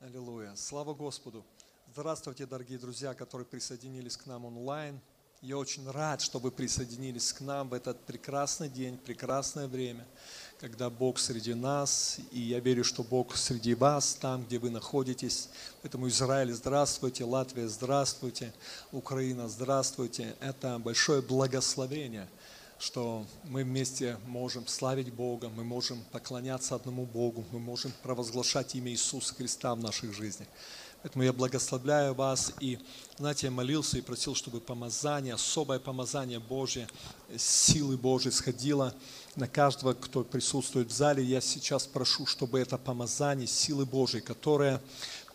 Аллилуйя. Слава Господу. Здравствуйте, дорогие друзья, которые присоединились к нам онлайн. Я очень рад, что вы присоединились к нам в этот прекрасный день, прекрасное время, когда Бог среди нас, и я верю, что Бог среди вас, там, где вы находитесь. Поэтому Израиль, здравствуйте, Латвия, здравствуйте, Украина, здравствуйте. Это большое благословение, что мы вместе можем славить Бога, мы можем поклоняться одному Богу, мы можем провозглашать имя Иисуса Христа в наших жизнях. Поэтому я благословляю вас и, знаете, я молился и просил, чтобы помазание, особое помазание Божье, силы Божьей сходило на каждого, кто присутствует в зале. Я сейчас прошу, чтобы это помазание силы Божьей, которое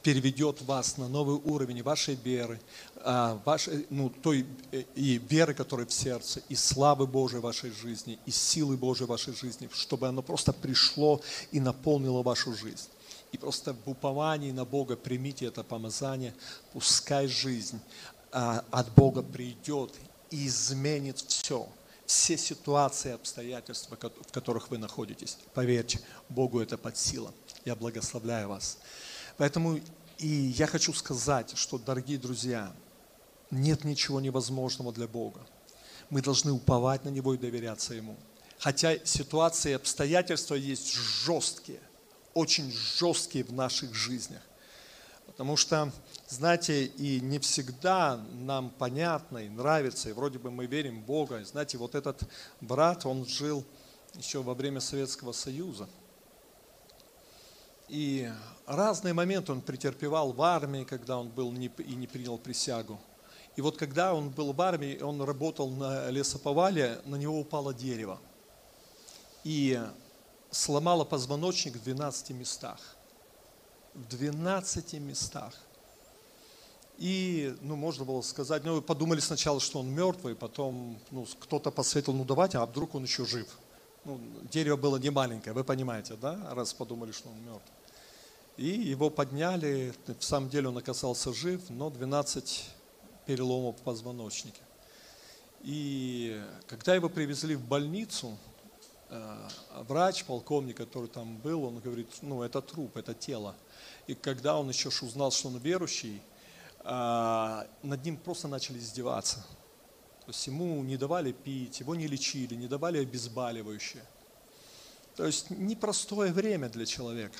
переведет вас на новый уровень вашей веры, а, вашей, ну, той э, и веры, которая в сердце, и славы Божьей в вашей жизни, и силы Божьей в вашей жизни, чтобы оно просто пришло и наполнило вашу жизнь. И просто в уповании на Бога примите это помазание, пускай жизнь а, от Бога придет и изменит все, все ситуации, обстоятельства, в которых вы находитесь. Поверьте, Богу это под силам. Я благословляю вас. Поэтому и я хочу сказать, что, дорогие друзья, нет ничего невозможного для Бога. Мы должны уповать на Него и доверяться Ему. Хотя ситуации и обстоятельства есть жесткие – очень жесткие в наших жизнях. Потому что, знаете, и не всегда нам понятно и нравится, и вроде бы мы верим в Бога. знаете, вот этот брат, он жил еще во время Советского Союза. И разные моменты он претерпевал в армии, когда он был не, и не принял присягу. И вот когда он был в армии, он работал на лесоповале, на него упало дерево. И сломала позвоночник в 12 местах. В 12 местах. И, ну, можно было сказать, ну, подумали сначала, что он мертвый, потом, ну, кто-то посоветовал, ну, давайте, а вдруг он еще жив. Ну, дерево было не маленькое, вы понимаете, да, раз подумали, что он мертв. И его подняли, в самом деле он оказался жив, но 12 переломов в позвоночнике. И когда его привезли в больницу, Э, врач, полковник, который там был, он говорит, ну это труп, это тело. И когда он еще узнал, что он верующий, э, над ним просто начали издеваться. То есть ему не давали пить, его не лечили, не давали обезболивающее. То есть непростое время для человека.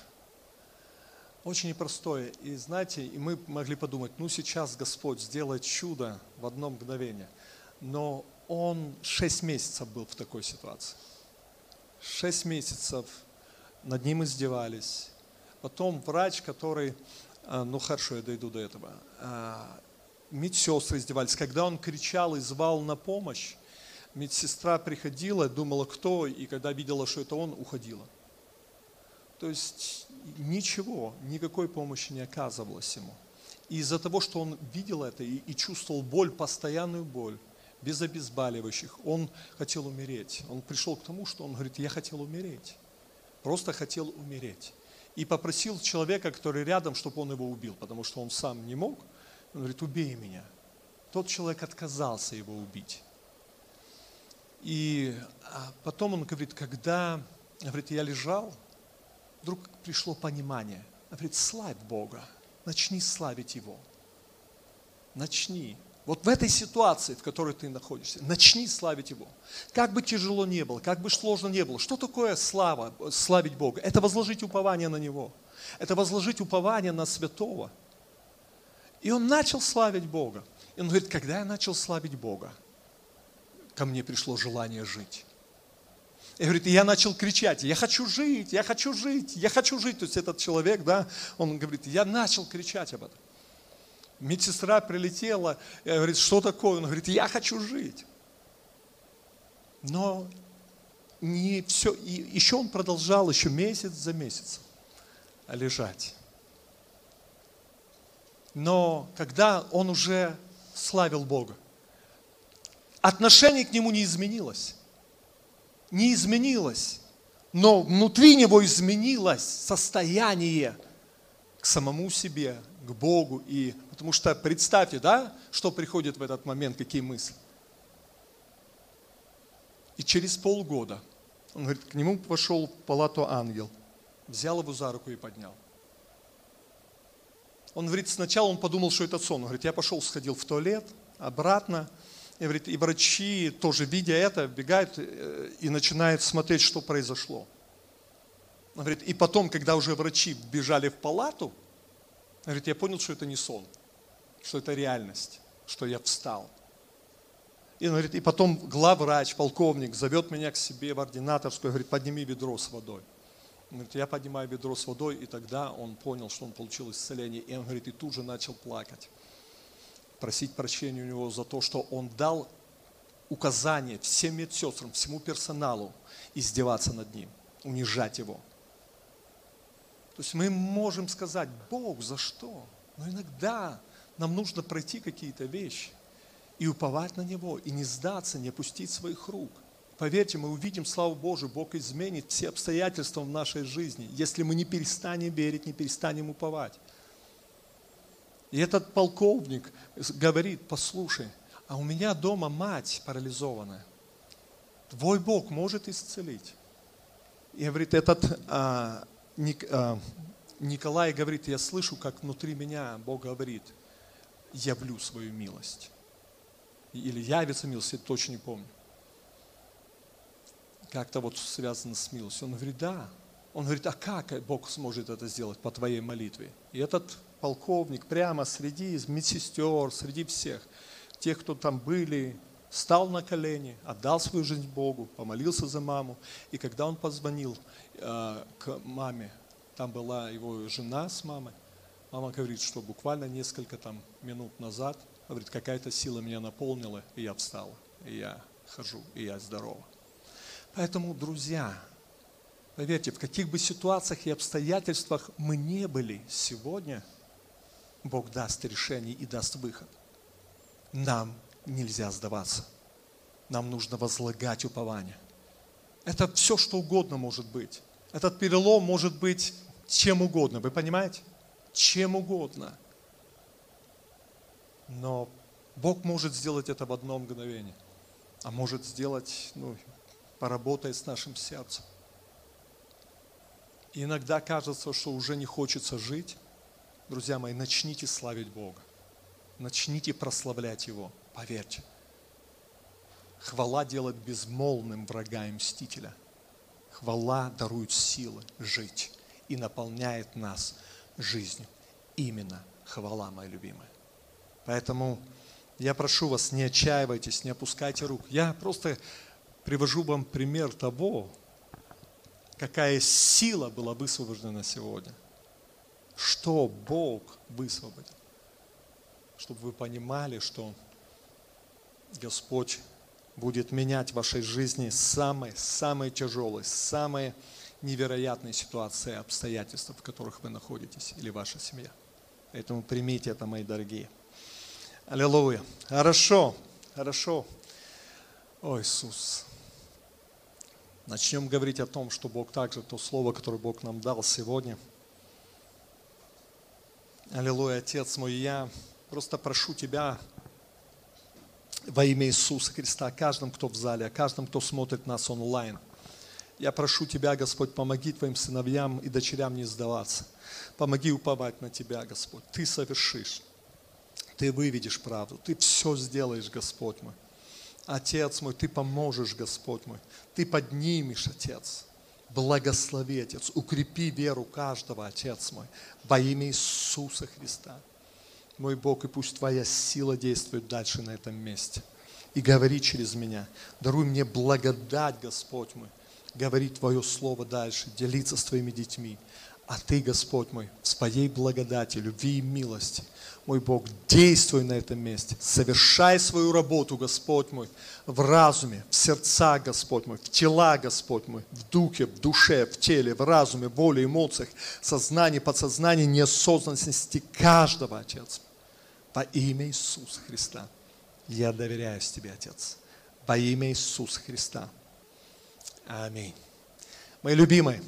Очень непростое. И знаете, и мы могли подумать, ну сейчас Господь сделает чудо в одно мгновение. Но он шесть месяцев был в такой ситуации. Шесть месяцев над ним издевались. Потом врач, который, а, ну хорошо, я дойду до этого, а, медсестры издевались. Когда он кричал и звал на помощь, медсестра приходила, думала, кто, и когда видела, что это он, уходила. То есть ничего, никакой помощи не оказывалось ему. И из-за того, что он видел это и, и чувствовал боль, постоянную боль, без обезболивающих. Он хотел умереть. Он пришел к тому, что он говорит, я хотел умереть. Просто хотел умереть. И попросил человека, который рядом, чтобы он его убил, потому что он сам не мог. Он говорит, убей меня. Тот человек отказался его убить. И а потом он говорит, когда говорит, я лежал, вдруг пришло понимание. Он говорит, славь Бога, начни славить Его. Начни. Вот в этой ситуации, в которой ты находишься, начни славить Его. Как бы тяжело не было, как бы сложно не было. Что такое слава, славить Бога? Это возложить упование на Него. Это возложить упование на святого. И он начал славить Бога. И он говорит, когда я начал славить Бога, ко мне пришло желание жить. И говорит, я начал кричать, я хочу жить, я хочу жить, я хочу жить. То есть этот человек, да, он говорит, я начал кричать об этом медсестра прилетела, и говорит, что такое? Он говорит, я хочу жить. Но не все, и еще он продолжал еще месяц за месяцем лежать. Но когда он уже славил Бога, отношение к нему не изменилось. Не изменилось. Но внутри него изменилось состояние к самому себе, к Богу. И, потому что представьте, да, что приходит в этот момент, какие мысли. И через полгода Он говорит, к нему пошел в палату ангел, взял его за руку и поднял. Он говорит, сначала он подумал, что это сон. Он говорит, я пошел, сходил в туалет, обратно. И, говорит, и врачи, тоже видя это, бегают э, и начинают смотреть, что произошло. Он говорит, и потом, когда уже врачи бежали в палату, говорит, я понял, что это не сон, что это реальность, что я встал. И он говорит, и потом главврач, полковник зовет меня к себе в ординаторскую, говорит, подними ведро с водой. Он говорит, я поднимаю ведро с водой, и тогда он понял, что он получил исцеление. И он говорит, и тут же начал плакать, просить прощения у него за то, что он дал указание всем медсестрам, всему персоналу издеваться над ним, унижать его. То есть мы можем сказать, Бог, за что? Но иногда нам нужно пройти какие-то вещи и уповать на Него, и не сдаться, не опустить своих рук. Поверьте, мы увидим славу Божию, Бог изменит все обстоятельства в нашей жизни, если мы не перестанем верить, не перестанем уповать. И этот полковник говорит, послушай, а у меня дома мать парализованная. Твой Бог может исцелить. И говорит, этот а, Ник, а, Николай говорит, я слышу, как внутри меня Бог говорит, явлю свою милость или явится милость, я точно не помню. Как-то вот связано с милостью. Он говорит, да. Он говорит, а как Бог сможет это сделать по твоей молитве? И этот полковник прямо среди медсестер, среди всех, тех, кто там были, стал на колени, отдал свою жизнь Богу, помолился за маму. И когда он позвонил э, к маме, там была его жена с мамой, мама говорит, что буквально несколько там минут назад – Говорит, какая-то сила меня наполнила, и я встала, и я хожу, и я здорова. Поэтому, друзья, поверьте, в каких бы ситуациях и обстоятельствах мы не были сегодня, Бог даст решение и даст выход. Нам нельзя сдаваться. Нам нужно возлагать упование. Это все, что угодно может быть. Этот перелом может быть чем угодно. Вы понимаете? Чем угодно. Но Бог может сделать это в одно мгновение, а может сделать, ну, поработая с нашим сердцем. И иногда кажется, что уже не хочется жить. Друзья мои, начните славить Бога. Начните прославлять Его. Поверьте. Хвала делает безмолвным врага и мстителя. Хвала дарует силы жить и наполняет нас жизнью. Именно хвала, мои любимые. Поэтому я прошу вас, не отчаивайтесь, не опускайте рук. Я просто привожу вам пример того, какая сила была высвобождена сегодня. Что Бог высвободил. Чтобы вы понимали, что Господь будет менять в вашей жизни самые, самые тяжелые, самые невероятные ситуации, обстоятельства, в которых вы находитесь, или ваша семья. Поэтому примите это, мои дорогие. Аллилуйя. Хорошо, хорошо. О, Иисус. Начнем говорить о том, что Бог также, то слово, которое Бог нам дал сегодня. Аллилуйя, Отец мой, я просто прошу Тебя во имя Иисуса Христа, о каждом, кто в зале, о каждом, кто смотрит нас онлайн. Я прошу Тебя, Господь, помоги Твоим сыновьям и дочерям не сдаваться. Помоги уповать на Тебя, Господь. Ты совершишь. Ты выведешь правду, Ты все сделаешь, Господь мой. Отец мой, Ты поможешь, Господь мой. Ты поднимешь, Отец. Благослови, Отец. Укрепи веру каждого, Отец мой. Во имя Иисуса Христа. Мой Бог, и пусть Твоя сила действует дальше на этом месте. И говори через меня. Даруй мне благодать, Господь мой. Говори Твое Слово дальше, делиться с Твоими детьми. А Ты, Господь мой, в своей благодати, любви и милости, мой Бог, действуй на этом месте. Совершай свою работу, Господь мой, в разуме, в сердца, Господь мой, в тела, Господь мой, в духе, в душе, в теле, в разуме, в воле, эмоциях, сознании, подсознании, неосознанности каждого, Отец. Во имя Иисуса Христа. Я доверяюсь Тебе, Отец. Во имя Иисуса Христа. Аминь. Мои любимые,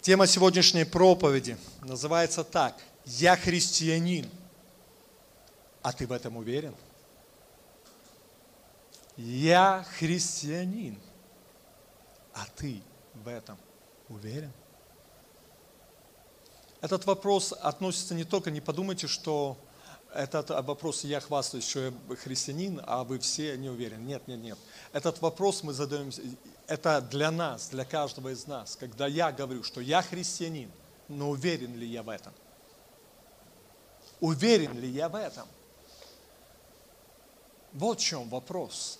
Тема сегодняшней проповеди называется так. Я христианин. А ты в этом уверен? Я христианин. А ты в этом уверен? Этот вопрос относится не только, не подумайте, что этот вопрос я хвастаюсь, что я христианин, а вы все не уверены. Нет, нет, нет. Этот вопрос мы задаем, это для нас, для каждого из нас. Когда я говорю, что я христианин, но уверен ли я в этом? Уверен ли я в этом? Вот в чем вопрос.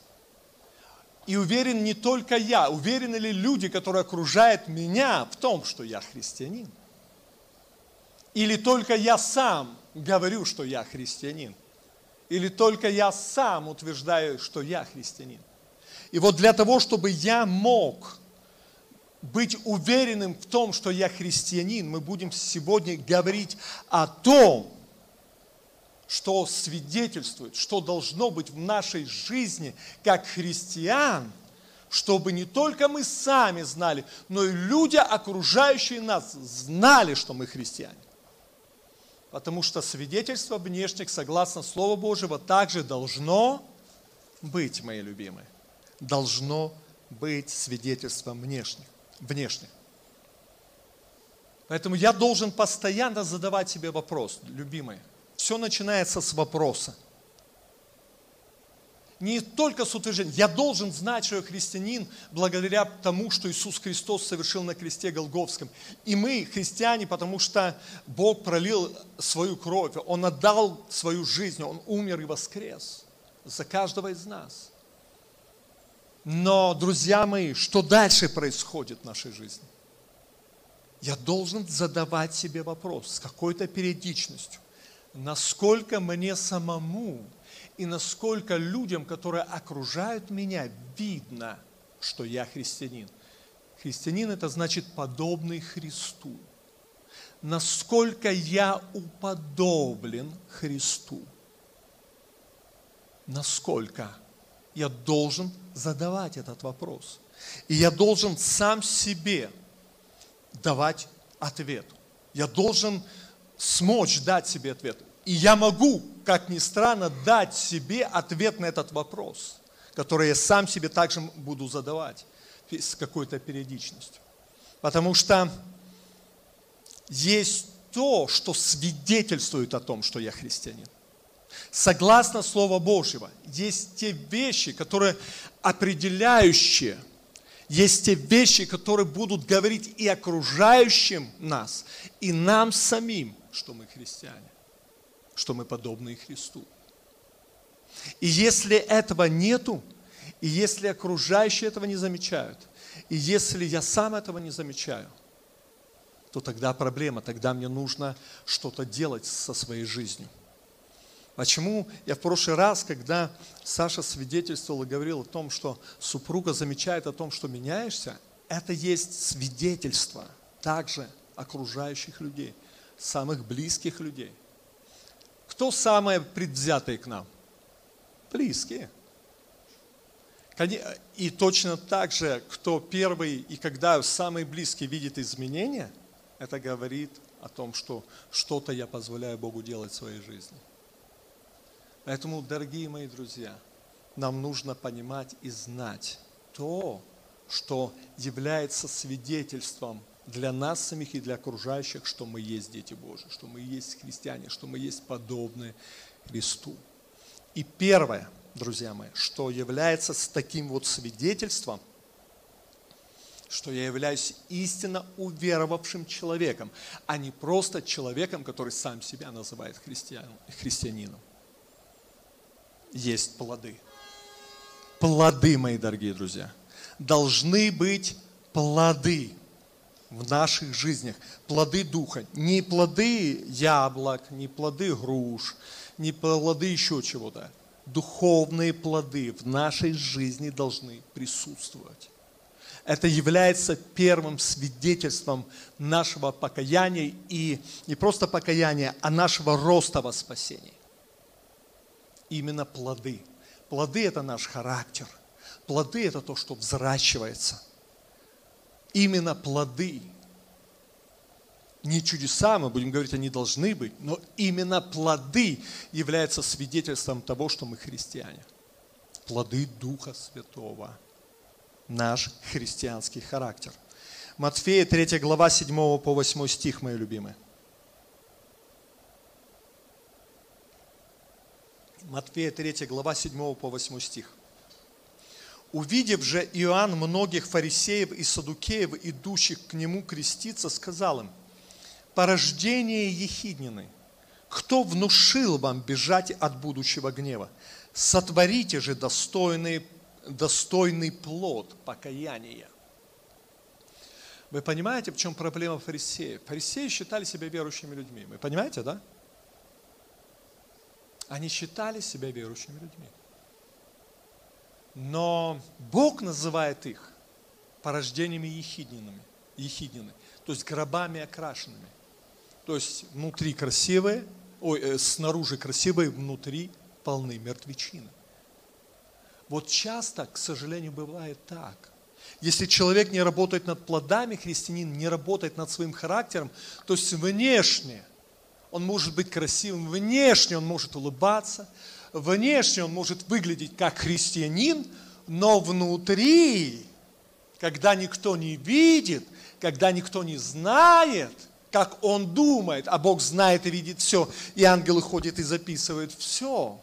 И уверен не только я, уверены ли люди, которые окружают меня в том, что я христианин? Или только я сам говорю, что я христианин? Или только я сам утверждаю, что я христианин? И вот для того, чтобы я мог быть уверенным в том, что я христианин, мы будем сегодня говорить о том, что свидетельствует, что должно быть в нашей жизни как христиан, чтобы не только мы сами знали, но и люди, окружающие нас, знали, что мы христиане. Потому что свидетельство внешних, согласно Слову Божьего, также должно быть, мои любимые. Должно быть свидетельством внешних. внешних. Поэтому я должен постоянно задавать себе вопрос, любимые, все начинается с вопроса. Не только с утверждения. Я должен знать, что я христианин благодаря тому, что Иисус Христос совершил на кресте Голговском. И мы христиане, потому что Бог пролил свою кровь, Он отдал свою жизнь, Он умер и воскрес за каждого из нас. Но, друзья мои, что дальше происходит в нашей жизни? Я должен задавать себе вопрос с какой-то периодичностью насколько мне самому и насколько людям, которые окружают меня, видно, что я христианин. Христианин – это значит подобный Христу. Насколько я уподоблен Христу. Насколько я должен задавать этот вопрос. И я должен сам себе давать ответ. Я должен смочь дать себе ответ. И я могу, как ни странно, дать себе ответ на этот вопрос, который я сам себе также буду задавать с какой-то периодичностью. Потому что есть то, что свидетельствует о том, что я христианин. Согласно Слову Божьего, есть те вещи, которые определяющие, есть те вещи, которые будут говорить и окружающим нас, и нам самим, что мы христиане, что мы подобны Христу. И если этого нету, и если окружающие этого не замечают, и если я сам этого не замечаю, то тогда проблема, тогда мне нужно что-то делать со своей жизнью. Почему я в прошлый раз, когда Саша свидетельствовал и говорил о том, что супруга замечает о том, что меняешься, это есть свидетельство также окружающих людей – самых близких людей. Кто самые предвзятые к нам? Близкие. И точно так же, кто первый и когда самый близкий видит изменения, это говорит о том, что что-то я позволяю Богу делать в своей жизни. Поэтому, дорогие мои друзья, нам нужно понимать и знать то, что является свидетельством для нас самих и для окружающих, что мы есть дети Божьи, что мы есть христиане, что мы есть подобны Христу. И первое, друзья мои, что является с таким вот свидетельством, что я являюсь истинно уверовавшим человеком, а не просто человеком, который сам себя называет христианином. Есть плоды. Плоды, мои дорогие друзья. Должны быть плоды в наших жизнях, плоды Духа. Не плоды яблок, не плоды груш, не плоды еще чего-то. Духовные плоды в нашей жизни должны присутствовать. Это является первым свидетельством нашего покаяния и не просто покаяния, а нашего роста во спасении. Именно плоды. Плоды – это наш характер. Плоды – это то, что взращивается – именно плоды. Не чудеса, мы будем говорить, они должны быть, но именно плоды являются свидетельством того, что мы христиане. Плоды Духа Святого наш христианский характер. Матфея 3 глава 7 по 8 стих, мои любимые. Матфея 3 глава 7 по 8 стих. Увидев же Иоанн многих фарисеев и садукеев, идущих к нему креститься, сказал им, порождение ехиднины, кто внушил вам бежать от будущего гнева? Сотворите же достойный, достойный плод покаяния. Вы понимаете, в чем проблема фарисеев? Фарисеи считали себя верующими людьми. Вы понимаете, да? Они считали себя верующими людьми. Но Бог называет их порождениями ехиднинами, ехиднины, то есть гробами окрашенными. То есть внутри красивые, ой, э, снаружи красивые, внутри полны мертвечины. Вот часто, к сожалению, бывает так. Если человек не работает над плодами, христианин не работает над своим характером, то есть внешне он может быть красивым, внешне он может улыбаться, внешне он может выглядеть как христианин, но внутри, когда никто не видит, когда никто не знает, как он думает, а Бог знает и видит все, и ангелы ходят и записывают все.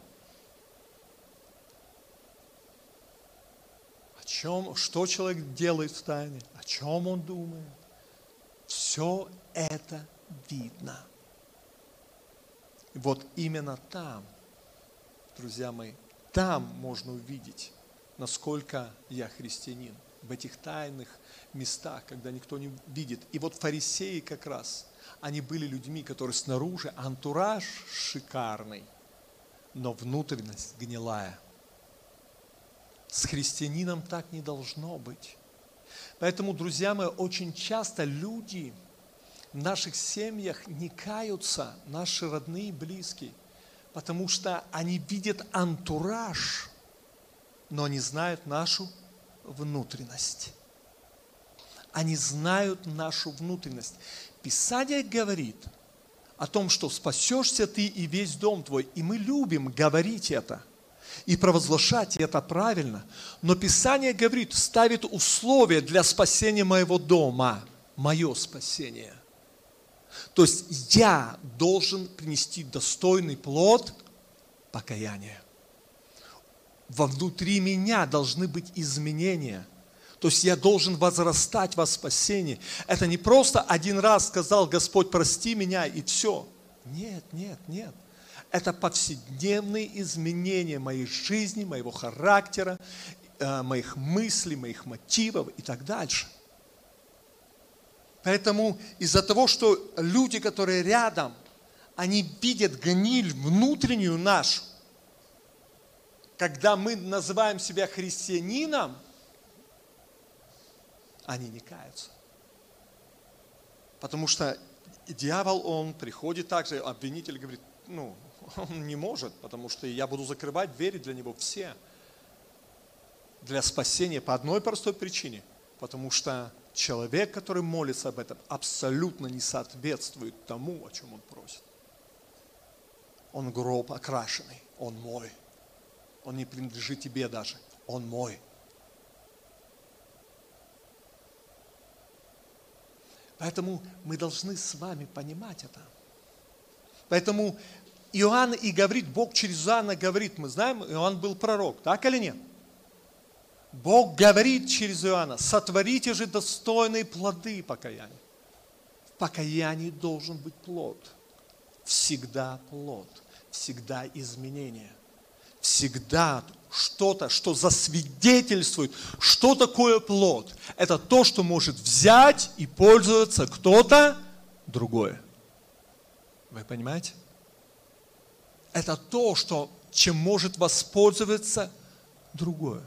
О чем, что человек делает в тайне, о чем он думает, все это видно. Вот именно там – друзья мои, там можно увидеть, насколько я христианин, в этих тайных местах, когда никто не видит. И вот фарисеи как раз, они были людьми, которые снаружи, антураж шикарный, но внутренность гнилая. С христианином так не должно быть. Поэтому, друзья мои, очень часто люди в наших семьях не каются, наши родные и близкие – потому что они видят антураж, но они знают нашу внутренность. Они знают нашу внутренность. Писание говорит о том, что спасешься ты и весь дом твой. И мы любим говорить это и провозглашать это правильно. Но Писание говорит, ставит условия для спасения моего дома, мое спасение. То есть я должен принести достойный плод покаяния. Вовнутри меня должны быть изменения. То есть я должен возрастать во спасении. Это не просто один раз сказал Господь, прости меня и все. Нет, нет, нет. Это повседневные изменения моей жизни, моего характера, э, моих мыслей, моих мотивов и так дальше. Поэтому из-за того, что люди, которые рядом, они видят гниль внутреннюю нашу, когда мы называем себя христианином, они не каются. Потому что дьявол, он приходит также, обвинитель говорит, ну, он не может, потому что я буду закрывать двери для него все. Для спасения по одной простой причине. Потому что человек, который молится об этом, абсолютно не соответствует тому, о чем он просит. Он гроб окрашенный, он мой. Он не принадлежит тебе даже, он мой. Поэтому мы должны с вами понимать это. Поэтому Иоанн и говорит, Бог через Иоанна говорит, мы знаем, Иоанн был пророк, так или нет? Бог говорит через Иоанна, сотворите же достойные плоды покаяния. В покаянии должен быть плод. Всегда плод, всегда изменение. Всегда что-то, что засвидетельствует, что такое плод. Это то, что может взять и пользоваться кто-то другое. Вы понимаете? Это то, что, чем может воспользоваться другое.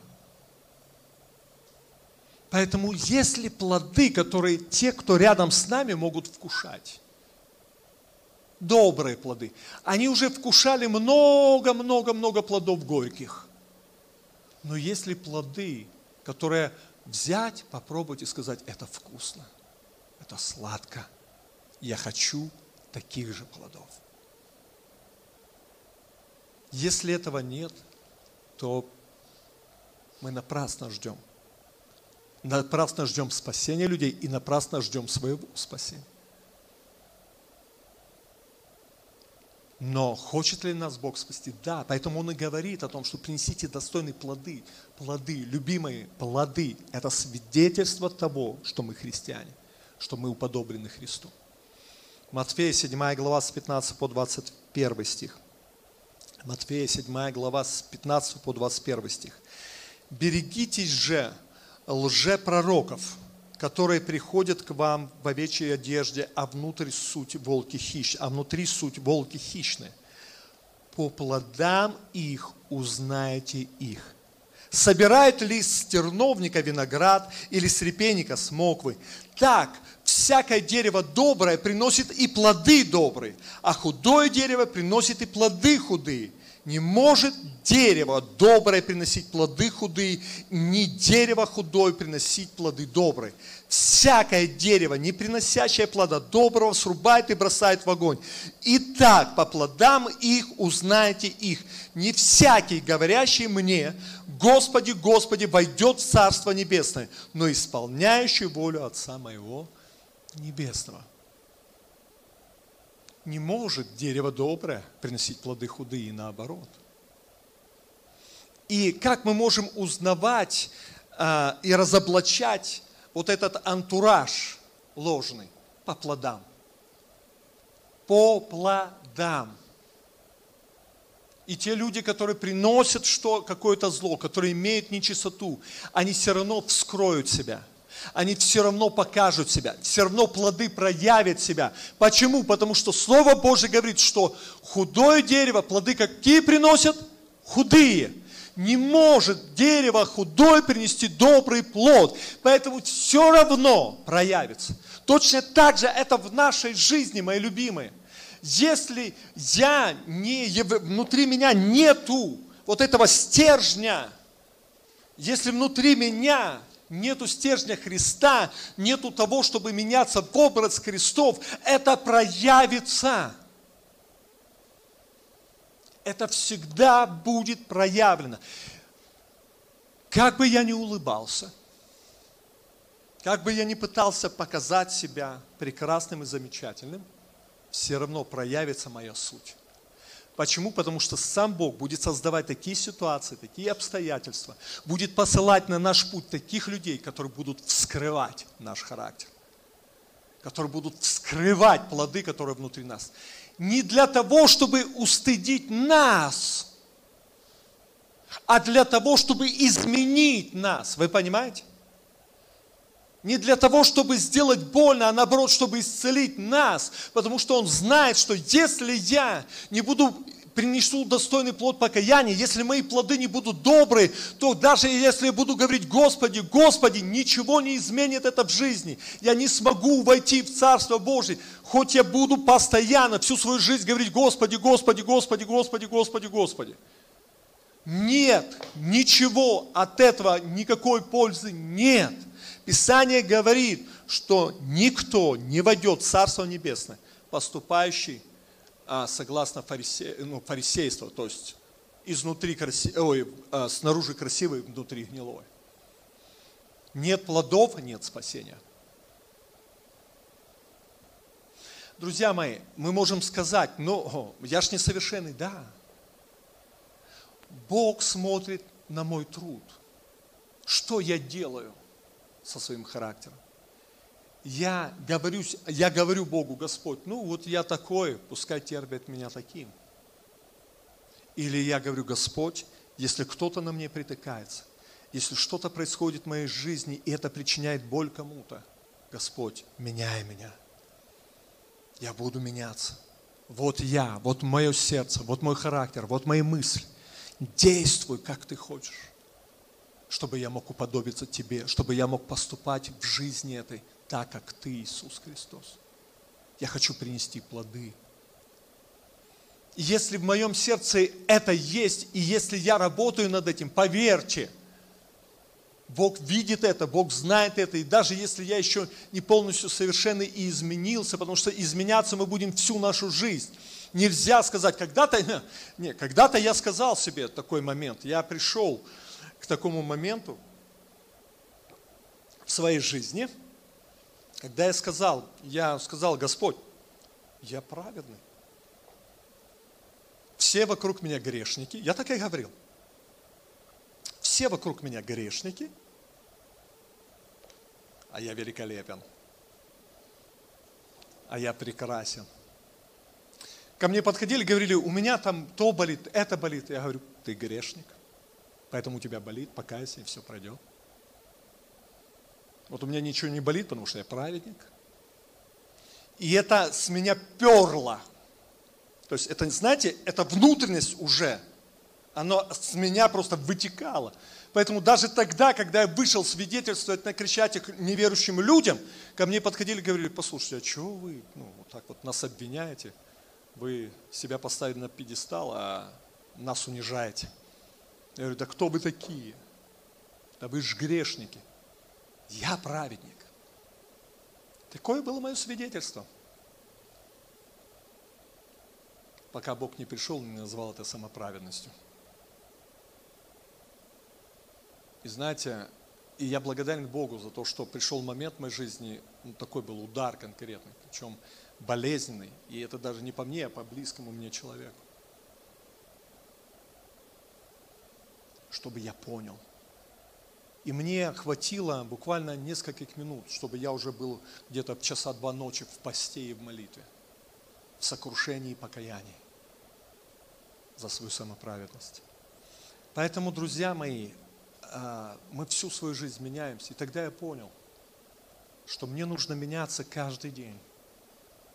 Поэтому есть ли плоды, которые те, кто рядом с нами, могут вкушать? Добрые плоды. Они уже вкушали много-много-много плодов горьких. Но есть ли плоды, которые взять, попробовать и сказать, это вкусно, это сладко, я хочу таких же плодов. Если этого нет, то мы напрасно ждем Напрасно ждем спасения людей и напрасно ждем своего спасения. Но хочет ли нас Бог спасти? Да, поэтому Он и говорит о том, что принесите достойные плоды. Плоды, любимые плоды – это свидетельство того, что мы христиане, что мы уподоблены Христу. Матфея 7 глава с 15 по 21 стих. Матфея 7 глава с 15 по 21 стих. «Берегитесь же лжепророков, которые приходят к вам в овечьей одежде, а внутрь суть волки хищ, а внутри суть волки хищные. По плодам их узнаете их. Собирает ли с терновника виноград или с репейника смоквы? Так, всякое дерево доброе приносит и плоды добрые, а худое дерево приносит и плоды худые. Не может дерево доброе приносить плоды худые, ни дерево худое приносить плоды добрые. Всякое дерево, не приносящее плода доброго, срубает и бросает в огонь. Итак, по плодам их узнаете их. Не всякий, говорящий мне, Господи, Господи, войдет в Царство Небесное, но исполняющий волю Отца моего Небесного не может дерево доброе приносить плоды худые и наоборот. И как мы можем узнавать а, и разоблачать вот этот антураж ложный по плодам? По плодам. И те люди, которые приносят что, какое-то зло, которые имеют нечистоту, они все равно вскроют себя – они все равно покажут себя, все равно плоды проявят себя. Почему? Потому что Слово Божье говорит, что худое дерево, плоды какие приносят? Худые. Не может дерево худое принести добрый плод, поэтому все равно проявится. Точно так же это в нашей жизни, мои любимые. Если я не, внутри меня нету вот этого стержня, если внутри меня нету стержня Христа, нету того, чтобы меняться в образ Христов, это проявится. Это всегда будет проявлено. Как бы я ни улыбался, как бы я ни пытался показать себя прекрасным и замечательным, все равно проявится моя суть. Почему? Потому что сам Бог будет создавать такие ситуации, такие обстоятельства, будет посылать на наш путь таких людей, которые будут вскрывать наш характер, которые будут вскрывать плоды, которые внутри нас. Не для того, чтобы устыдить нас, а для того, чтобы изменить нас. Вы понимаете? Не для того, чтобы сделать больно, а наоборот, чтобы исцелить нас. Потому что Он знает, что если я не буду принесу достойный плод покаяния, если мои плоды не будут добрые, то даже если я буду говорить, Господи, Господи, ничего не изменит это в жизни. Я не смогу войти в Царство Божие, хоть я буду постоянно всю свою жизнь говорить, Господи, Господи, Господи, Господи, Господи, Господи. Нет, ничего от этого, никакой пользы нет. Писание говорит, что никто не войдет в Царство Небесное, поступающий а, согласно фарисе, ну, фарисейству, то есть изнутри краси, ой, а, снаружи красивый, внутри гнилой. Нет плодов, нет спасения. Друзья мои, мы можем сказать, ну, я ж несовершенный, да. Бог смотрит на мой труд. Что я делаю? Со своим характером. Я говорю, я говорю Богу, Господь, ну вот я такой, пускай терпит меня таким. Или я говорю, Господь, если кто-то на мне притыкается, если что-то происходит в моей жизни, и это причиняет боль кому-то, Господь, меняй меня. Я буду меняться. Вот я, вот мое сердце, вот мой характер, вот мои мысли. Действуй, как ты хочешь чтобы я мог уподобиться Тебе, чтобы я мог поступать в жизни этой так, как Ты, Иисус Христос. Я хочу принести плоды. Если в моем сердце это есть, и если я работаю над этим, поверьте, Бог видит это, Бог знает это, и даже если я еще не полностью совершенный и изменился, потому что изменяться мы будем всю нашу жизнь. Нельзя сказать, когда-то, не, когда-то я сказал себе такой момент, я пришел такому моменту, в своей жизни, когда я сказал, я сказал, Господь, я праведный. Все вокруг меня грешники. Я так и говорил. Все вокруг меня грешники, а я великолепен. А я прекрасен. Ко мне подходили, говорили, у меня там то болит, это болит. Я говорю, ты грешник, поэтому у тебя болит, покайся, и все пройдет. Вот у меня ничего не болит, потому что я праведник. И это с меня перло. То есть это, знаете, это внутренность уже. Оно с меня просто вытекало. Поэтому даже тогда, когда я вышел свидетельствовать на Крещатик неверующим людям, ко мне подходили и говорили, послушайте, а чего вы ну, вот так вот нас обвиняете? Вы себя поставили на пьедестал, а нас унижаете. Я говорю, да кто вы такие? Да вы же грешники я праведник. Такое было мое свидетельство. Пока Бог не пришел и не назвал это самоправедностью. И знаете, и я благодарен Богу за то, что пришел момент в моей жизни, ну, такой был удар конкретный, причем болезненный. И это даже не по мне, а по близкому мне человеку. Чтобы я понял – и мне хватило буквально нескольких минут, чтобы я уже был где-то часа два ночи в посте и в молитве, в сокрушении и покаянии за свою самоправедность. Поэтому, друзья мои, а, мы всю свою жизнь меняемся. И тогда я понял, что мне нужно меняться каждый день,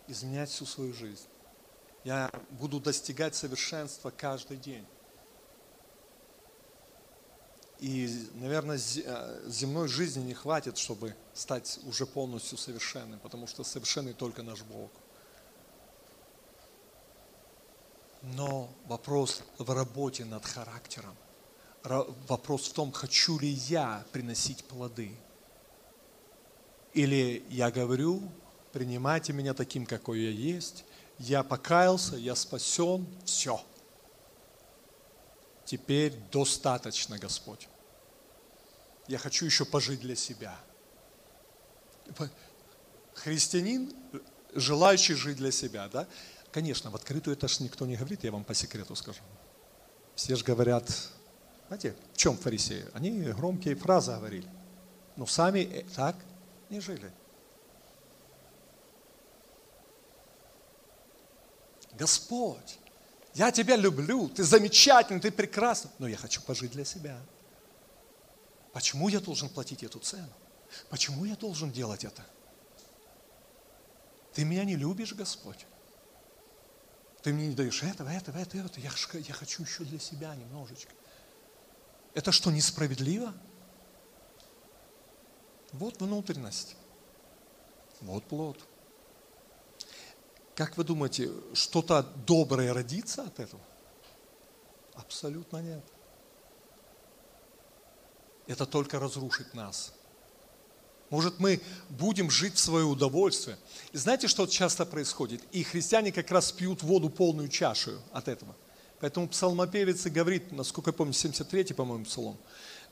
изменять всю свою жизнь. Я буду достигать совершенства каждый день. И, наверное, э, земной жизни не хватит, чтобы стать уже полностью совершенным, потому что совершенный только наш Бог. Но вопрос в работе над характером. Вопрос в том, хочу ли я приносить плоды. Или я говорю, принимайте меня таким, какой я есть, я покаялся, я спасен, все – теперь достаточно, Господь. Я хочу еще пожить для себя. Христианин, желающий жить для себя, да? Конечно, в открытую это же никто не говорит, я вам по секрету скажу. Все же говорят, знаете, в чем фарисеи? Они громкие фразы говорили, но сами э, так не жили. Господь, я тебя люблю, ты замечательный, ты прекрасный, но я хочу пожить для себя. Почему я должен платить эту цену? Почему я должен делать это? Ты меня не любишь, Господь. Ты мне не даешь этого, этого, этого, этого. Я, я хочу еще для себя немножечко. Это что, несправедливо? Вот внутренность. Вот плод. Как вы думаете, что-то доброе родится от этого? Абсолютно нет. Это только разрушит нас. Может, мы будем жить в свое удовольствие. И знаете, что часто происходит? И христиане как раз пьют воду полную чашу от этого. Поэтому псалмопевец и говорит, насколько я помню, 73-й, по-моему, псалом,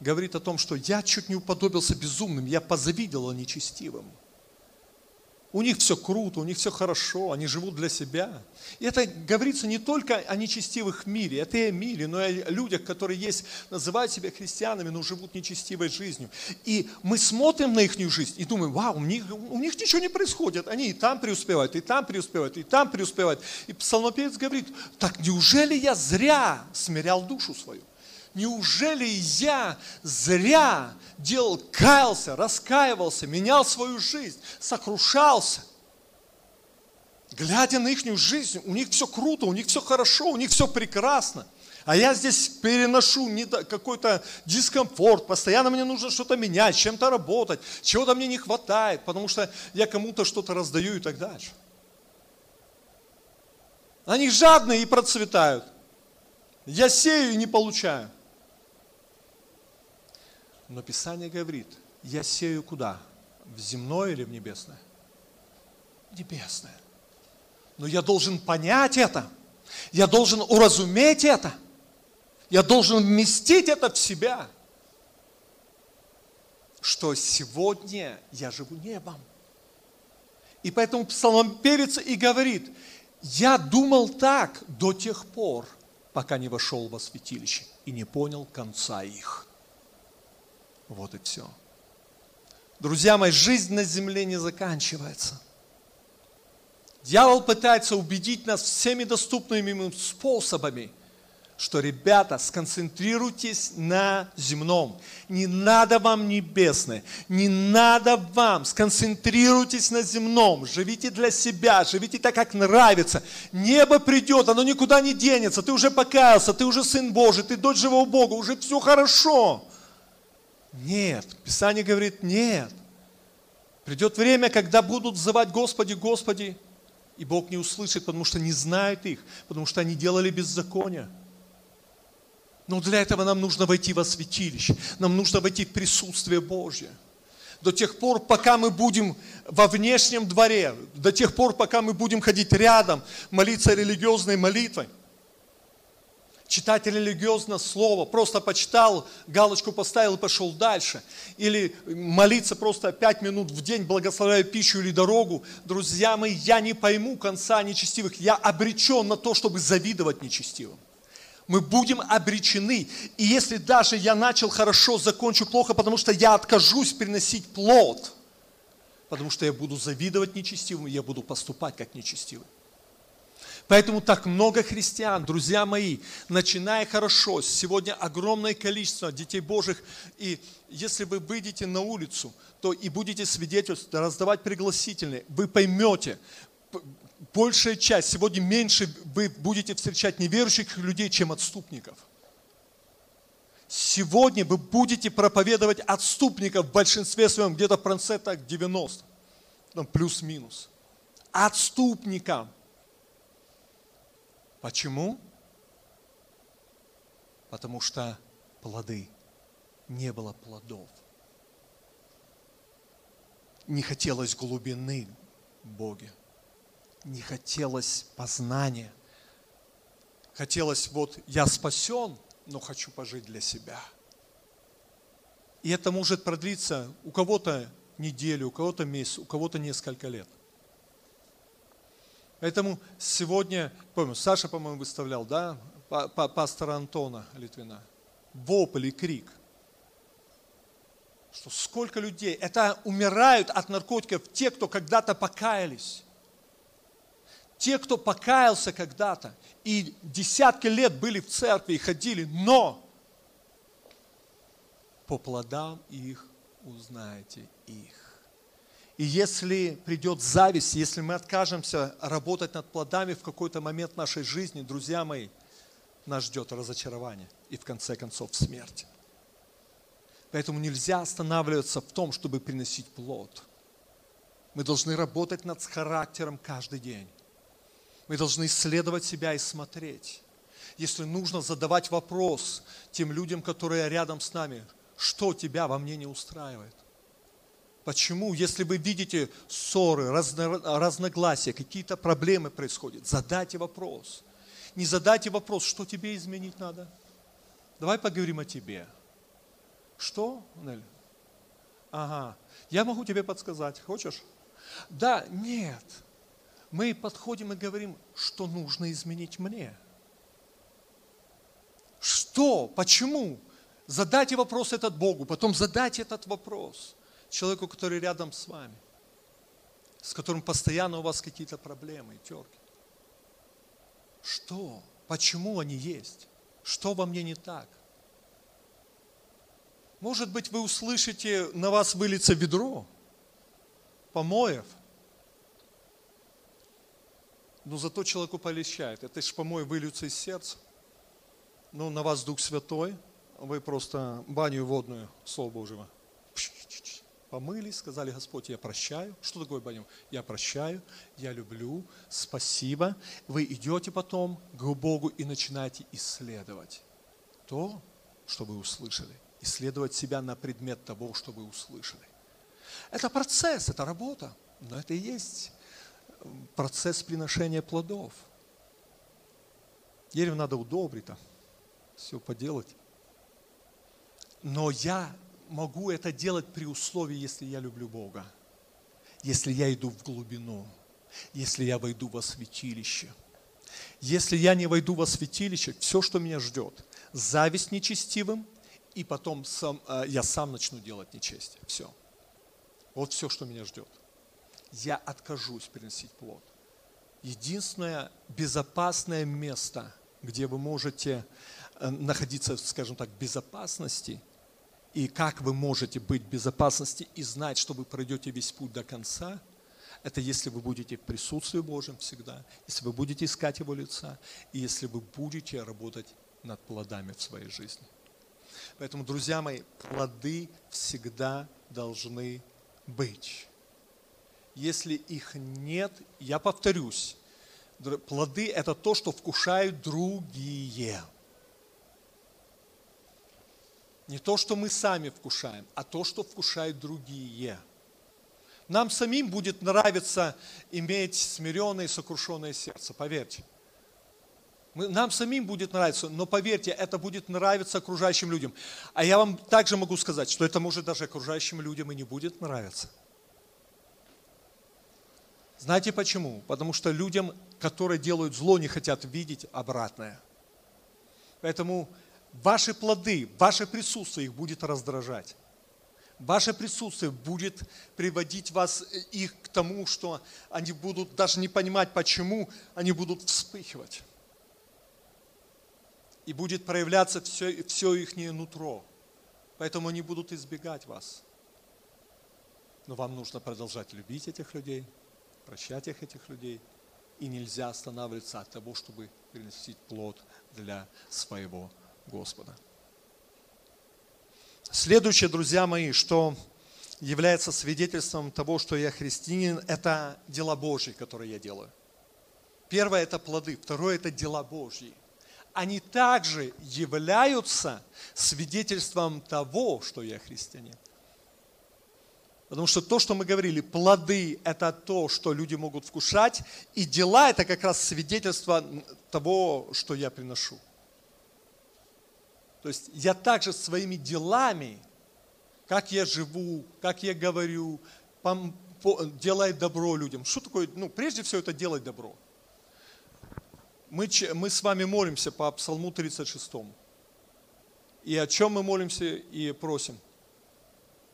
говорит о том, что я чуть не уподобился безумным, я позавидел нечестивым. У них все круто, у них все хорошо, они живут для себя. И это говорится не только о нечестивых в мире, это и о мире, но и о людях, которые есть, называют себя христианами, но живут нечестивой жизнью. И мы смотрим на их жизнь и думаем, вау, у них, у них ничего не происходит. Они и там преуспевают, и там преуспевают, и там преуспевают. И псалмопевец говорит, так неужели я зря смирял душу свою? Неужели я зря делал, каялся, раскаивался, менял свою жизнь, сокрушался? Глядя на их жизнь, у них все круто, у них все хорошо, у них все прекрасно. А я здесь переношу какой-то дискомфорт, постоянно мне нужно что-то менять, чем-то работать, чего-то мне не хватает, потому что я кому-то что-то раздаю и так дальше. Они жадные и процветают. Я сею и не получаю. Но Писание говорит, я сею куда? В земное или в небесное? Небесное. Но я должен понять это. Я должен уразуметь это. Я должен вместить это в себя. что сегодня я живу небом. И поэтому псалмопевец и говорит, я думал так до тех пор, пока не вошел во святилище и не понял конца их. Вот и все. Друзья мои, жизнь на земле не заканчивается. Дьявол пытается убедить нас всеми доступными ему способами – что, ребята, сконцентрируйтесь на земном. Не надо вам небесное, не надо вам. Сконцентрируйтесь на земном. Живите для себя, живите так, как нравится. Небо придет, оно никуда не денется. Ты уже покаялся, ты уже сын Божий, ты дочь живого Бога, уже все хорошо. Нет, Писание говорит, нет. Придет время, когда будут взывать Господи, Господи, и Бог не услышит, потому что не знает их, потому что они делали беззаконие. Но для этого нам нужно войти во святилище, нам нужно войти в присутствие Божье. До тех пор, пока мы будем во внешнем дворе, до тех пор, пока мы будем ходить рядом, молиться религиозной молитвой, читать религиозное слово, просто почитал, галочку поставил и пошел дальше. Или молиться просто пять минут в день, благословляя пищу или дорогу. Друзья мои, я не пойму конца нечестивых. Я обречен на то, чтобы завидовать нечестивым мы будем обречены. И если даже я начал хорошо, закончу плохо, потому что я откажусь приносить плод, потому что я буду завидовать нечестивым, я буду поступать как нечестивый. Поэтому так много христиан, друзья мои, начиная хорошо, сегодня огромное количество детей Божьих, и если вы выйдете на улицу, то и будете свидетельствовать, раздавать пригласительные, вы поймете, большая часть, сегодня меньше вы будете встречать неверующих людей, чем отступников. Сегодня вы будете проповедовать отступников в большинстве своем, где-то в процентах 90, там плюс-минус. Отступникам. Почему? Потому что плоды. Не было плодов. Не хотелось глубины Боге не хотелось познания. Хотелось, вот я спасен, но хочу пожить для себя. И это может продлиться у кого-то неделю, у кого-то месяц, у кого-то несколько лет. Поэтому сегодня, помню, Саша, по-моему, выставлял, да, пастора Антона Литвина, вопль и крик, что сколько людей, это умирают от наркотиков те, кто когда-то покаялись. Те, кто покаялся когда-то и десятки лет были в церкви и ходили, но по плодам их узнаете их. И если придет зависть, если мы откажемся работать над плодами в какой-то момент нашей жизни, друзья мои, нас ждет разочарование и в конце концов смерть. Поэтому нельзя останавливаться в том, чтобы приносить плод. Мы должны работать над характером каждый день. Мы должны исследовать себя и смотреть. Если нужно задавать вопрос тем людям, которые рядом с нами, что тебя во мне не устраивает? Почему, если вы видите ссоры, разно, разногласия, какие-то проблемы происходят, задайте вопрос. Не задайте вопрос, что тебе изменить надо. Давай поговорим о тебе. Что, Нель? Ага. Я могу тебе подсказать. Хочешь? Да, нет мы подходим и говорим, что нужно изменить мне. Что? Почему? Задайте вопрос этот Богу, потом задайте этот вопрос человеку, который рядом с вами, с которым постоянно у вас какие-то проблемы, терки. Что? Почему они есть? Что во мне не так? Может быть, вы услышите, на вас выльется ведро помоев – но зато человеку полегчает. Это ж помой выльются из сердца. Ну, на вас Дух Святой, вы просто баню водную, Слово Божьего, помылись, сказали, Господь, я прощаю. Что такое баню? Я прощаю, я люблю, спасибо. Вы идете потом к Богу и начинаете исследовать то, что вы услышали. Исследовать себя на предмет того, что вы услышали. Это процесс, это работа, но это и есть процесс приношения плодов. Дерево надо удобрить, все поделать. Но я могу это делать при условии, если я люблю Бога, если я иду в глубину, если я войду во святилище. Если я не войду во святилище, все, что меня ждет, зависть нечестивым, и потом сам, э, я сам начну делать нечестие. Все. Вот все, что меня ждет. Я откажусь приносить плод. Единственное безопасное место, где вы можете э, находиться, скажем так, в безопасности, и как вы можете быть в безопасности и знать, что вы пройдете весь путь до конца, это если вы будете в присутствии Божьем всегда, если вы будете искать Его лица, и если вы будете работать над плодами в своей жизни. Поэтому, друзья мои, плоды всегда должны быть. Если их нет, я повторюсь, плоды – это то, что вкушают другие. Не то, что мы сами вкушаем, а то, что вкушают другие. Нам самим будет нравиться иметь смиренное и сокрушенное сердце, поверьте. Нам самим будет нравиться, но поверьте, это будет нравиться окружающим людям. А я вам также могу сказать, что это может даже окружающим людям и не будет нравиться. Знаете почему? Потому что людям, которые делают зло, не хотят видеть обратное. Поэтому ваши плоды, ваше присутствие их будет раздражать. Ваше присутствие будет приводить вас э, их к тому, что они будут даже не понимать, почему они будут вспыхивать и будет проявляться все, все их нутро. Поэтому они будут избегать вас. Но вам нужно продолжать любить этих людей, прощать их, этих людей. И нельзя останавливаться от того, чтобы приносить плод для своего Господа. Следующее, друзья мои, что является свидетельством того, что я христианин, это дела Божьи, которые я делаю. Первое – это плоды, второе – это дела Божьи они также являются свидетельством того, что я христианин. Потому что то, что мы говорили, плоды – это то, что люди могут вкушать, и дела – это как раз свидетельство того, что я приношу. То есть я также своими делами, как я живу, как я говорю, делает добро людям. Что такое? Ну, прежде всего, это делать добро мы, мы с вами молимся по Псалму 36. И о чем мы молимся и просим?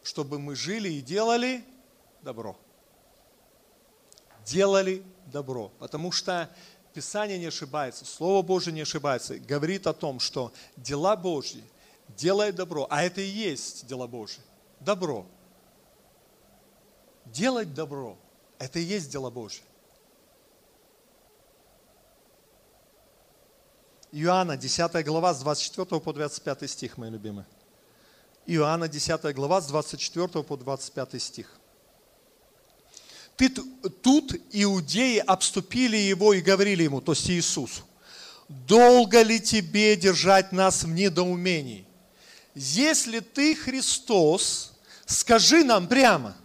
Чтобы мы жили и делали добро. Делали добро. Потому что Писание не ошибается, Слово Божье не ошибается. Говорит о том, что дела Божьи делает добро. А это и есть дела Божьи. Добро. Делать добро. Это и есть дела Божьи. Иоанна, 10 глава, с 24 по 25 стих, мои любимые. Иоанна, 10 глава, с 24 по 25 стих. Тут иудеи обступили его и говорили ему, то есть Иисусу, долго ли тебе держать нас в недоумении? Если ты Христос, скажи нам прямо.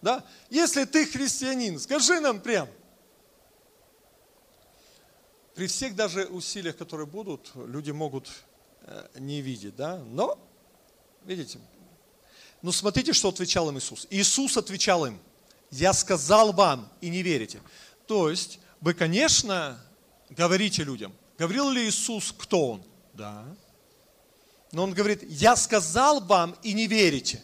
Да? Если ты христианин, скажи нам прямо. При всех даже усилиях, которые будут, люди могут э, не видеть, да? Но, видите, ну смотрите, что отвечал им Иисус. Иисус отвечал им, я сказал вам и не верите. То есть, вы, конечно, говорите людям. Говорил ли Иисус, кто Он? Да. Но Он говорит, я сказал вам и не верите.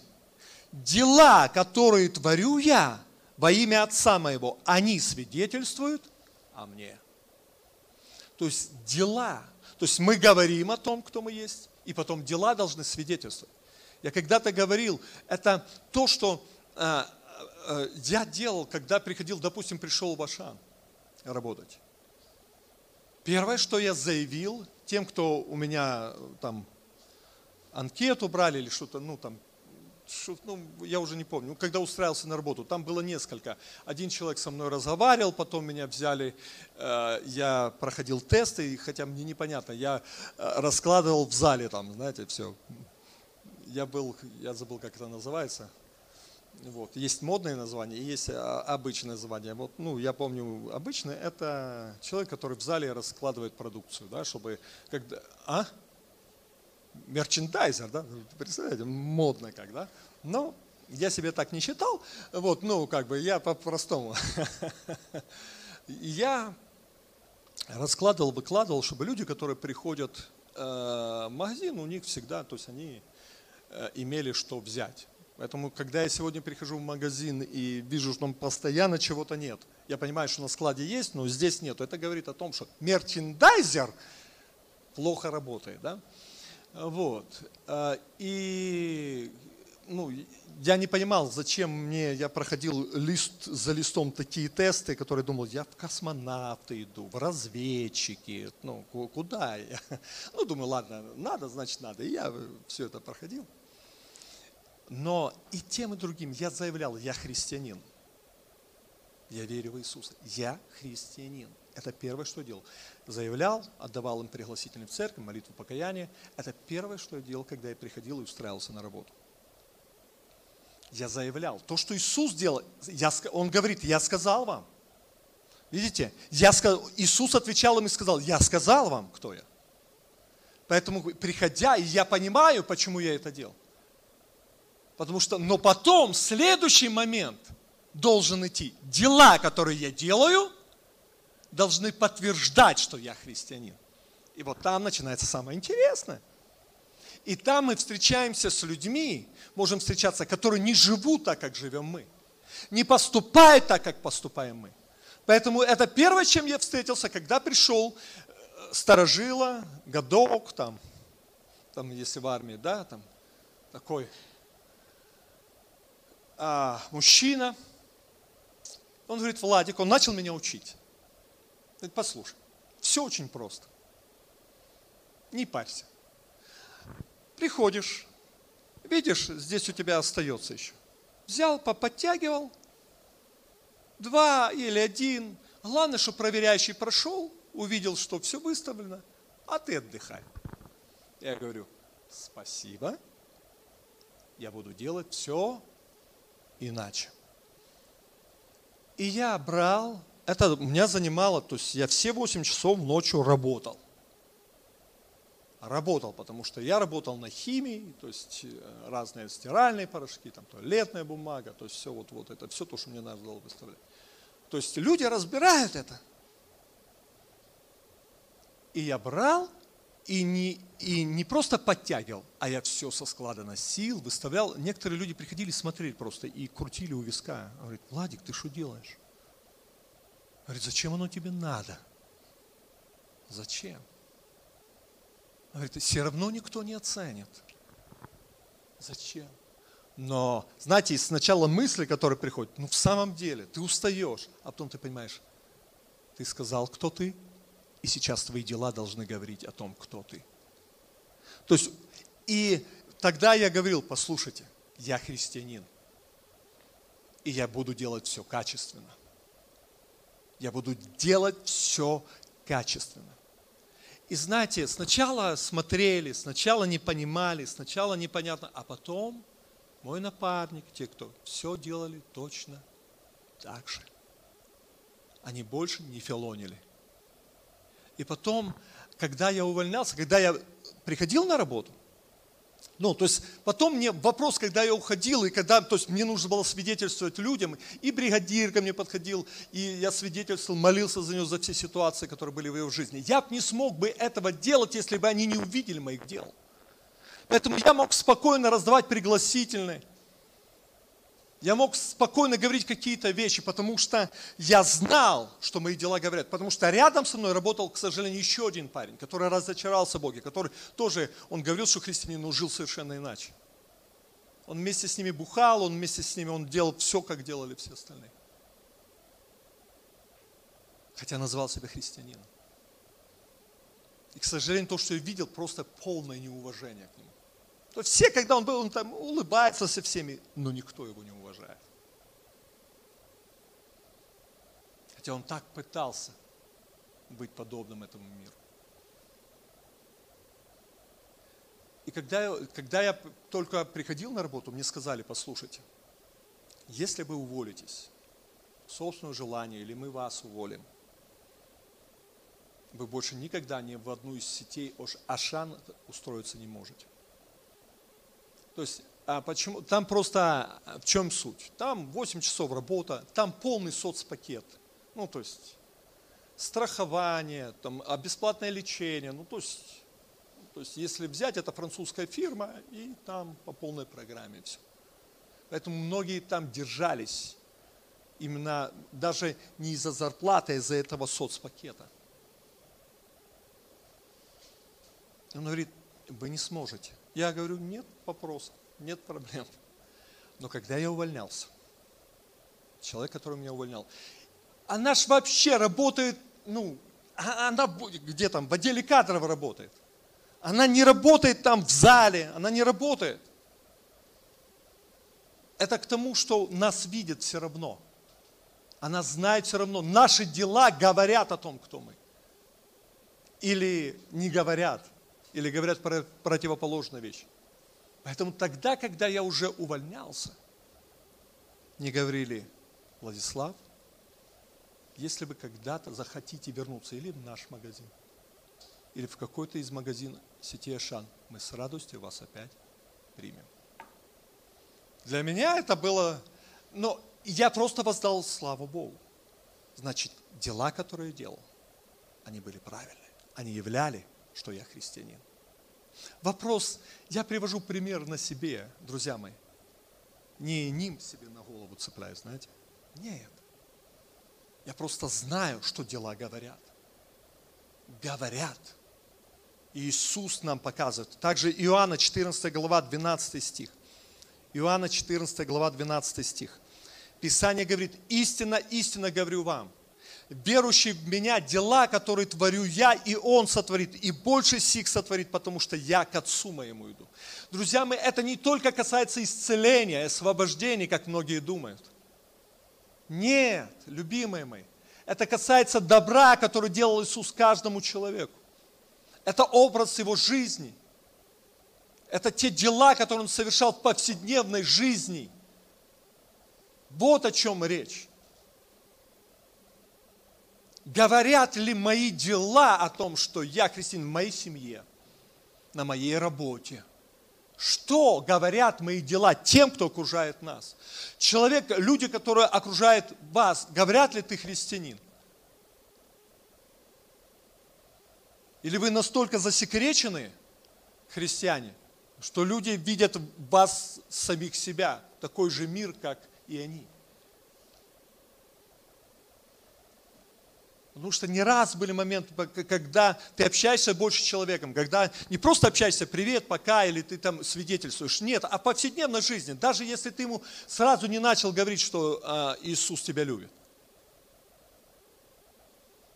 Дела, которые творю я во имя Отца моего, они свидетельствуют о мне. То есть дела. То есть мы говорим о том, кто мы есть, и потом дела должны свидетельствовать. Я когда-то говорил, это то, что э, я делал, когда приходил, допустим, пришел в Ашан работать. Первое, что я заявил тем, кто у меня там анкету брали или что-то, ну там ну, я уже не помню, когда устраивался на работу, там было несколько. Один человек со мной разговаривал, потом меня взяли, э, я проходил тесты, хотя мне непонятно, я э, раскладывал в зале там, знаете, все. Я был, я забыл, как это называется. Вот. Есть модное название, есть а, обычное название. Вот, ну, я помню, обычное – это человек, который в зале раскладывает продукцию, да, чтобы… Когда, а? мерчендайзер, да, представляете, модно как, да? Но я себе так не считал, вот, ну, как бы я по-простому. Я раскладывал, выкладывал, чтобы люди, которые приходят э, в магазин, у них всегда, то есть они э, имели что взять. Поэтому, когда я сегодня прихожу в магазин и вижу, что там постоянно чего-то нет, я понимаю, что на складе есть, но здесь нет. Это говорит о том, что мерчендайзер плохо работает. Да? Вот. Э, и ну, я не понимал, зачем мне, я проходил лист за листом такие тесты, которые думал, я в космонавты иду, в разведчики, ну, куда я? Ну, думаю, ладно, надо, значит надо. И я все это проходил. Но и тем, и другим я заявлял, я христианин. Я верю в Иисуса. Я христианин. Это первое, что я делал. Заявлял, отдавал им пригласительный в церковь, молитву покаяния. Это первое, что я делал, когда я приходил и устраивался на работу. Я заявлял. То, что Иисус делал, я, Он говорит, я сказал вам. Видите? Я сказал, Иисус отвечал им и сказал, я сказал вам, кто я. Поэтому, приходя, я понимаю, почему я это делал. Потому что, но потом, следующий момент должен идти. Дела, которые я делаю, должны подтверждать, что я христианин. И вот там начинается самое интересное. И там мы встречаемся с людьми, можем встречаться, которые не живут так, как живем мы. Не поступают так, как поступаем мы. Поэтому это первое, чем я встретился, когда пришел э, старожила, годок, там, там, если в армии, да, там, такой а, мужчина, он говорит, Владик, он начал меня учить. Говорит, послушай, все очень просто. Не парься. Приходишь, видишь, здесь у тебя остается еще. Взял, поподтягивал, два или один. Главное, что проверяющий прошел, увидел, что все выставлено, а ты отдыхай. Я говорю, спасибо, я буду делать все иначе. И я брал, это меня занимало, то есть я все 8 часов ночью работал. Работал, потому что я работал на химии, то есть э, разные стиральные порошки, там туалетная бумага, то есть все вот, вот это, все то, что мне надо было выставлять. То есть люди разбирают это. И я брал и не, и не просто подтягивал, а я все со склада носил, выставлял. Некоторые люди приходили смотреть просто и крутили у виска. Говорит, Владик, ты что делаешь? Говорит, зачем оно тебе надо? Зачем? Говорит, все равно никто не оценит. Зачем? Но, знаете, сначала мысли, которые приходят, ну в самом деле, ты устаешь, а потом ты понимаешь, ты сказал, кто ты, и сейчас твои дела должны говорить о том, кто ты. То есть, и тогда я говорил, послушайте, я христианин, и я буду делать все качественно. Я буду делать все качественно. И знаете, сначала смотрели, сначала не понимали, сначала непонятно, а потом мой напарник, те, кто все делали точно так же. Они больше не филонили. И потом, когда я увольнялся, когда я приходил на работу, ну, то есть потом мне вопрос, когда я уходил, и когда, то есть мне нужно было свидетельствовать людям, и бригадир ко мне подходил, и я свидетельствовал, молился за него, за все ситуации, которые были в его жизни. Я бы не смог бы этого делать, если бы они не увидели моих дел. Поэтому я мог спокойно раздавать пригласительные, я мог спокойно говорить какие-то вещи, потому что я знал, что мои дела говорят. Потому что рядом со мной работал, к сожалению, еще один парень, который разочаровался в Боге, который тоже, он говорил, что христианин, но жил совершенно иначе. Он вместе с ними бухал, он вместе с ними, он делал все, как делали все остальные. Хотя называл себя христианином. И, к сожалению, то, что я видел, просто полное неуважение к нему. То все, когда он был, он там улыбается со всеми, но никто его не уважает. Хотя он так пытался быть подобным этому миру. И когда когда я только приходил на работу, мне сказали, послушайте, если вы уволитесь, собственное желание, или мы вас уволим, вы больше никогда ни в одну из сетей Ашан устроиться не можете. То есть, а почему? Там просто в чем суть? Там 8 часов работа, там полный соцпакет. Ну, то есть, страхование, там, а бесплатное лечение. Ну, то есть, то есть, если взять, это французская фирма, и там по полной программе все. Поэтому многие там держались именно даже не из-за зарплаты, а из-за этого соцпакета. Он говорит, вы не сможете. Я говорю, нет вопросов, нет проблем. Но когда я увольнялся, человек, который меня увольнял, она ж вообще работает, ну, а она где там, в отделе кадров работает. Она не работает там в зале, она не работает. Это к тому, что нас видят все равно. Она знает все равно. Наши дела говорят о том, кто мы. Или не говорят или говорят противоположную вещь. Поэтому тогда, когда я уже увольнялся, не говорили, Владислав, если вы когда-то захотите вернуться или в наш магазин, или в какой-то из магазинов сети Ашан, мы с радостью вас опять примем. Для меня это было, но я просто воздал славу Богу. Значит, дела, которые я делал, они были правильные. Они являли что я христианин. Вопрос, я привожу пример на себе, друзья мои. Не ним себе на голову цепляю, знаете. Нет. Я просто знаю, что дела говорят. Говорят. Иисус нам показывает. Также Иоанна 14 глава 12 стих. Иоанна 14 глава 12 стих. Писание говорит, истинно, истинно говорю вам – верующий в меня, дела, которые творю я, и он сотворит, и больше сих сотворит, потому что я к Отцу моему иду. Друзья мои, это не только касается исцеления, освобождения, как многие думают. Нет, любимые мои, это касается добра, который делал Иисус каждому человеку. Это образ его жизни. Это те дела, которые он совершал в повседневной жизни. Вот о чем речь. Говорят ли мои дела о том, что я христианин в моей семье, на моей работе? Что говорят мои дела тем, кто окружает нас? Человек, люди, которые окружают вас, говорят ли ты христианин? Или вы настолько засекречены, христиане, что люди видят вас самих себя, такой же мир, как и они? Потому что не раз были моменты, когда ты общаешься больше с человеком, когда не просто общаешься, привет, пока, или ты там свидетельствуешь. Нет, а повседневной жизни, даже если ты ему сразу не начал говорить, что а, Иисус тебя любит.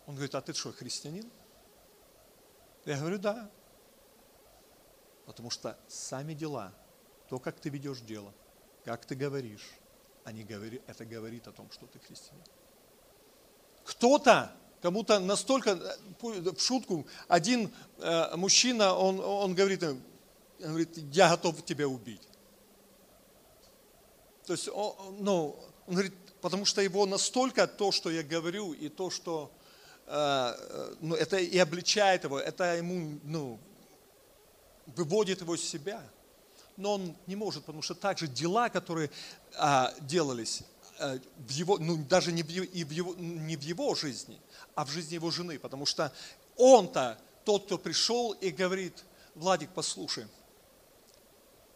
Он говорит, а ты что, христианин? Я говорю, да. Потому что сами дела, то, как ты ведешь дело, как ты говоришь, они говори, это говорит о том, что ты христианин. Кто-то Кому-то настолько, э, в шутку, один э, мужчина, он, он говорит, он говорит, я готов тебя убить. То есть, он, ну, он говорит, потому что его настолько то, что я говорю, и то, что э, э ну, это и обличает его, это ему, ну, выводит его из себя. Но он не может, потому что также дела, которые а, делались, Э, в его, ну, даже не в, и в его, не в его жизни, а в жизни его жены, потому что он-то тот, кто пришел и говорит, Владик, послушай,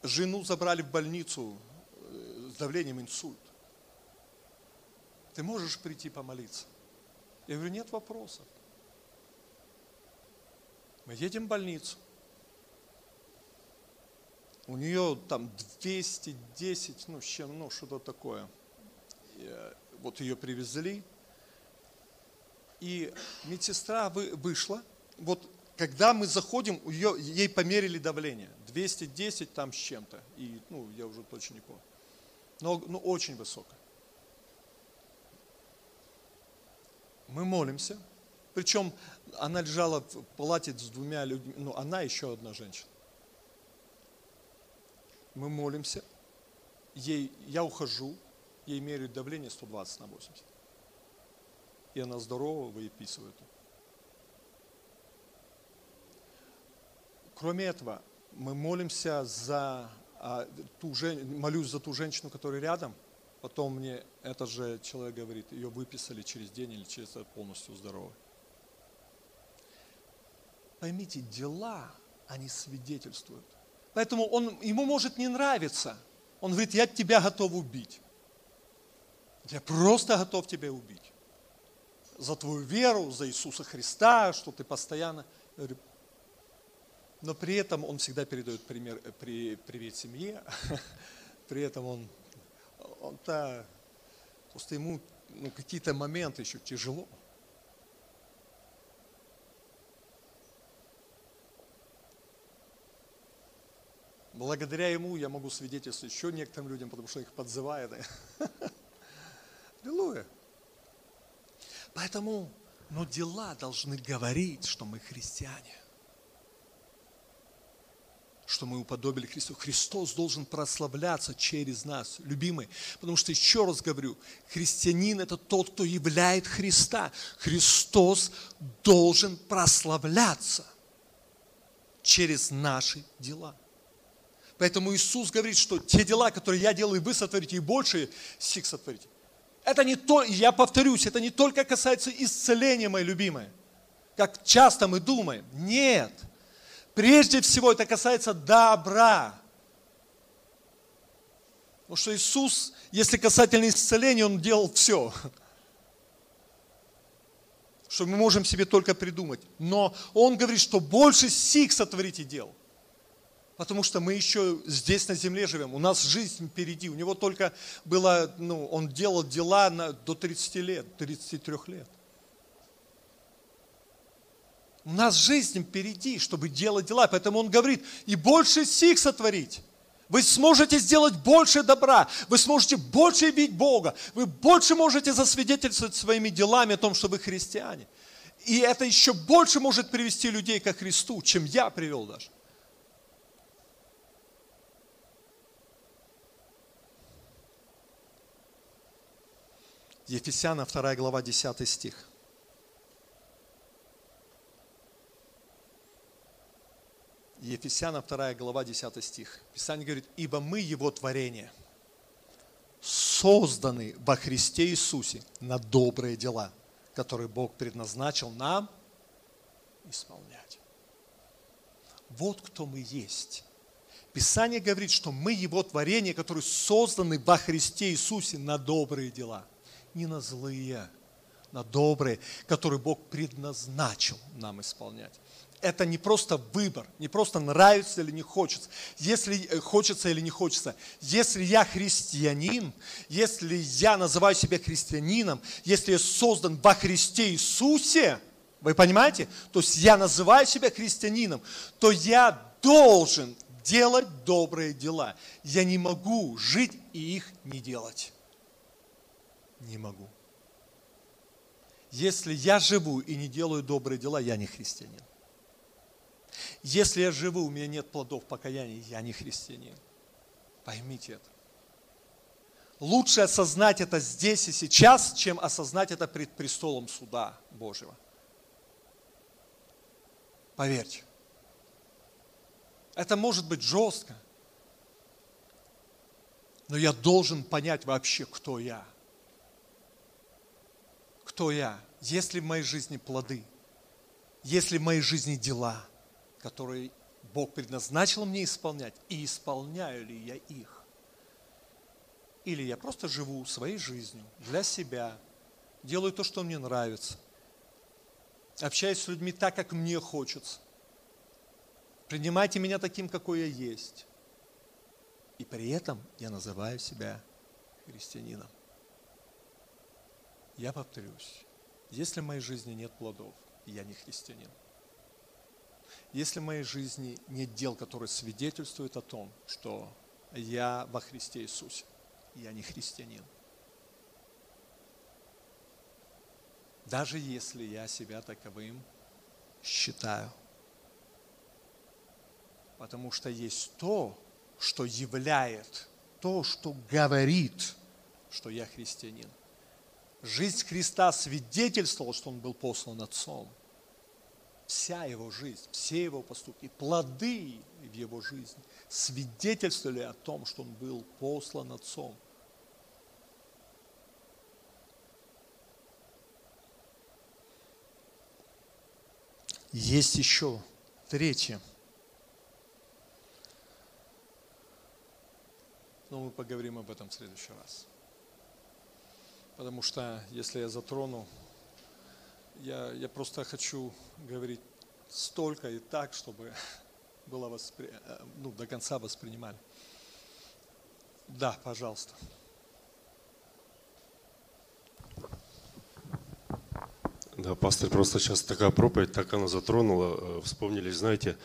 жену забрали в больницу э, с давлением инсульт. Ты можешь прийти помолиться? Я говорю, нет вопросов. Мы едем в больницу. У нее там 210, ну, чем, ну, что-то такое – Э, вот ее привезли, и медсестра вышла, вот когда мы заходим, ее, ей померили давление, 210 там с чем-то, и, ну, я уже точно не помню, но ну, очень высокое. Мы молимся, причем она лежала в палате с двумя людьми, ну, она еще одна женщина. Мы молимся, ей, я ухожу, ей меряют давление 120 на 80. И она здорова, выписывают. кроме этого, мы молимся за а, ту жен... молюсь за ту женщину, которая рядом. Потом мне этот же человек говорит, ее выписали через день или через полностью здоровый. Поймите, дела, они свидетельствуют. Поэтому он, ему может не нравиться. Он говорит, я тебя готов убить. Я просто готов тебя убить. За твою веру, за Иисуса Христа, что ты постоянно... Но при этом он всегда передает пример, при, привет семье. При этом он, он -то, просто ему ну, какие-то моменты еще тяжело. Благодаря ему я могу свидетельствовать еще некоторым людям, потому что их подзывает. Аллилуйя. Поэтому, но дела должны говорить, что мы христиане. Что мы уподобили Христу. Христос должен прославляться через нас, любимый. Потому что, еще раз говорю, христианин – это тот, кто являет Христа. Христос должен прославляться через наши дела. Поэтому Иисус говорит, что те дела, которые я делаю, вы сотворите, и больше сих сотворите. Это не то, я повторюсь, это не только касается исцеления, мои любимые, как часто мы думаем. Нет. Прежде всего это касается добра. Потому что Иисус, если касательно исцеления, Он делал все. Что мы можем себе только придумать. Но Он говорит, что больше сих сотворите дел. Потому что мы еще здесь на земле живем, у нас жизнь впереди. У него только было, ну, он делал дела на, до 30 лет, 33 лет. У нас жизнь впереди, чтобы делать дела. Поэтому он говорит, и больше сих сотворить. Вы сможете сделать больше добра, вы сможете больше видеть Бога, вы больше можете засвидетельствовать своими делами о том, что вы христиане. И это еще больше может привести людей ко Христу, чем я привел даже. Ефесяна 2 глава 10 стих. Ефесяна 2 глава 10 стих. Писание говорит, ибо мы Его творение, созданы во Христе Иисусе на добрые дела, которые Бог предназначил нам исполнять. Вот кто мы есть. Писание говорит, что мы Его творение, которые созданы во Христе Иисусе на добрые дела – не на злые, на добрые, которые Бог предназначил нам исполнять. Это не просто выбор, не просто нравится или не хочется, если э, хочется или не хочется. Если я христианин, если я называю себя христианином, если я создан во Христе Иисусе, вы понимаете? То есть я называю себя христианином, то я должен делать добрые дела. Я не могу жить и их не делать не могу. Если я живу и не делаю добрые дела, я не христианин. Если я живу, у меня нет плодов покаяния, я не христианин. Поймите это. Лучше осознать это здесь и сейчас, чем осознать это пред престолом суда Божьего. Поверьте. Это может быть жестко, но я должен понять вообще, кто я кто я, есть ли в моей жизни плоды, есть ли в моей жизни дела, которые Бог предназначил мне исполнять, и исполняю ли я их. Или я просто живу своей жизнью для себя, делаю то, что мне нравится, общаюсь с людьми так, как мне хочется. Принимайте меня таким, какой я есть. И при этом я называю себя христианином. Я повторюсь, если в моей жизни нет плодов, я не христианин. Если в моей жизни нет дел, которые свидетельствуют о том, что я во Христе Иисусе, я не христианин. Даже если я себя таковым считаю. Потому что есть то, что являет, то, что говорит, что я христианин. Жизнь Христа свидетельствовала, что Он был послан Отцом. вся его жизнь, все его поступки, плоды в его жизни свидетельствовали о том, что он был послан Отцом. Есть еще третье. Но мы поговорим об этом в следующий раз. Потому что если я затрону, я, я просто хочу говорить столько и так, чтобы было воспри... Э, ну, до конца воспринимали. Да, пожалуйста. Да, пастор, просто сейчас такая проповедь, так она затронула. Э, вспомнили, знаете,